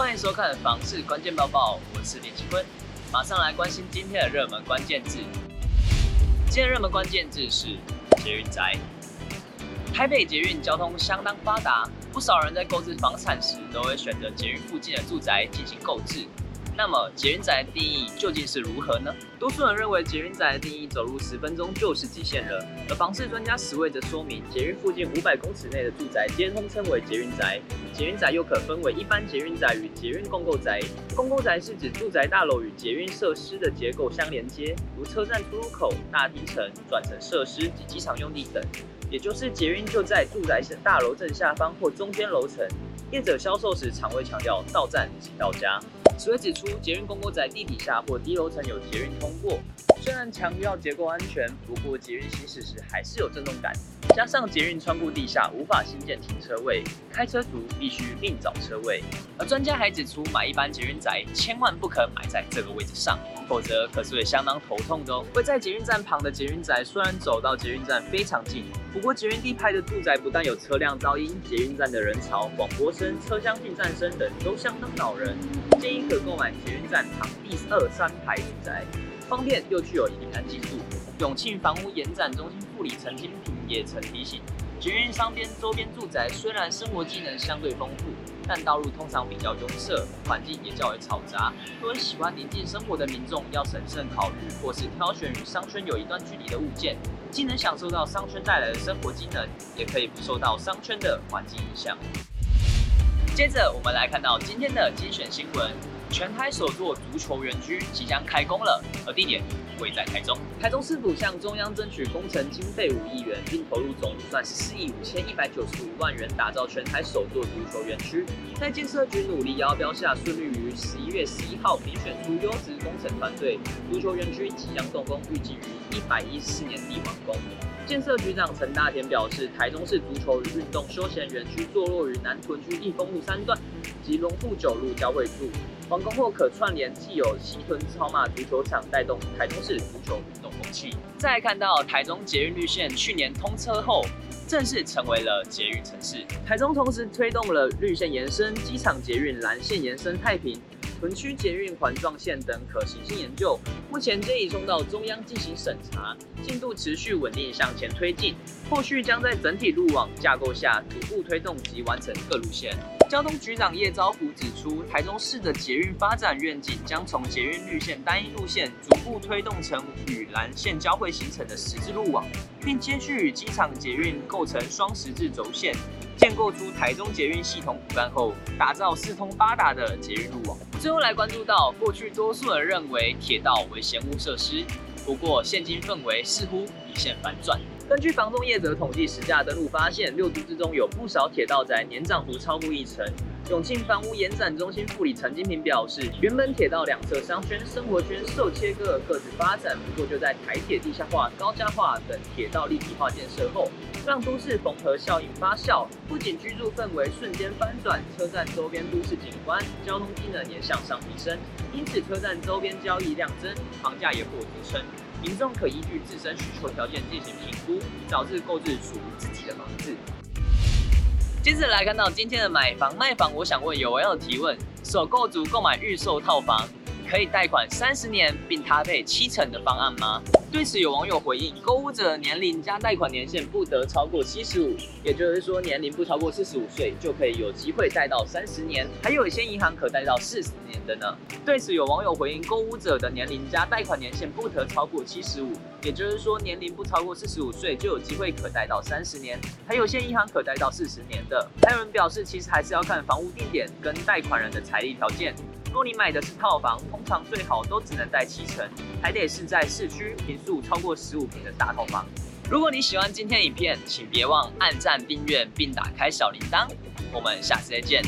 欢迎收看房市关键报报，我是林奇坤，马上来关心今天的热门关键字。今天热门关键字是捷运宅。台北捷运交通相当发达，不少人在购置房产时都会选择捷运附近的住宅进行购置。那么捷运宅的定义究竟是如何呢？多数人认为捷运宅的定义走路十分钟就是极限了，而房市专家史卫则说明，捷运附近五百公尺内的住宅皆通称为捷运宅。捷运宅又可分为一般捷运宅与捷运共构宅。共构宅是指住宅大楼与捷运设施的结构相连接，如车站出入口、大停层、转乘设施及机场用地等，也就是捷运就在住宅大楼正下方或中间楼层。业者销售时常会强调到站即到家。此外指出，捷运共在地底下或低楼层有捷运通过，虽然强调结构安全，不过捷运行驶时还是有震动感。加上捷运穿过地下，无法新建停车位，开车族必须另找车位。而专家还指出，买一般捷运宅千万不可买在这个位置上，否则可是会相当头痛的哦。位在捷运站旁的捷运宅，虽然走到捷运站非常近，不过捷运地拍的住宅不但有车辆噪音，捷运站的人潮、广播声、车厢进站声等都相当恼人。建议可购买捷运站旁第二三排住宅，方便又具有隐安技术。永庆房屋延展中心副理陈金平也曾提醒，捷运商边周边住宅虽然生活机能相对丰富，但道路通常比较拥塞，环境也较为嘈杂。多人喜欢宁静生活的民众要审慎考虑，或是挑选与商圈有一段距离的物件，既能享受到商圈带来的生活机能，也可以不受到商圈的环境影响。接着，我们来看到今天的精选新闻。全台首座足球园区即将开工了，而地点位在台中。台中市府向中央争取工程经费五亿元，并投入总预算十四亿五千一百九十五万元，打造全台首座足球园区。在建设局努力邀标下，顺利于十一月十一号评选出优质工程团队，足球园区即将动工，预计于一百一十四年底完工。建设局长陈大田表示，台中市足球与运动休闲园区坐落于南屯区立丰路三段及龙富九路交汇处。完工后可串联既有西屯草马足球场，带动台中市足球运动风气。再看到台中捷运绿线去年通车后，正式成为了捷运城市。台中同时推动了绿线延伸、机场捷运蓝线延伸太平。屯区捷运环状线等可行性研究，目前皆已送到中央进行审查，进度持续稳定向前推进。后续将在整体路网架构下逐步推动及完成各路线。交通局长叶昭福指出，台中市的捷运发展愿景将从捷运绿线单一路线逐步推动成与蓝线交汇形成的十字路网，并接续与机场捷运构成双十字轴线。建构出台中捷运系统骨干后，打造四通八达的捷运路网。最后来关注到，过去多数人认为铁道为嫌恶设施，不过现今氛围似乎一现反转。根据房仲业者统计实价登录发现，六都之中有不少铁道宅年涨幅超过一成。永庆房屋延展中心副理陈金平表示，原本铁道两侧商圈、生活圈受切割而，各自发展。不过就在台铁地下化、高架化等铁道立体化建设后，让都市缝合效应发酵，不仅居住氛围瞬间翻转，车站周边都市景观、交通机能也向上提升。因此，车站周边交易量增，房价也获支撑。民众可依据自身需求条件进行评估，早日购置属于自己的房子。接着来看到今天的买房卖房，我想问有网友提问：首购族购买预售套房，可以贷款三十年并搭配七成的方案吗？对此，有网友回应：购屋者年龄加贷款年限不得超过七十五，也就是说年龄不超过四十五岁就可以有机会贷到三十年，还有一些银行可贷到四十年的呢。对此，有网友回应：购屋者的年龄加贷款年限不得超过七十五，也就是说年龄不超过四十五岁就有机会可贷到三十年，还有些银行可贷到四十年的。还有人表示，其实还是要看房屋地点跟贷款人的财力条件。如果你买的是套房，通常最好都只能在七层，还得是在市区，平数超过十五平的大套房。如果你喜欢今天影片，请别忘按赞、订阅并打开小铃铛。我们下次再见。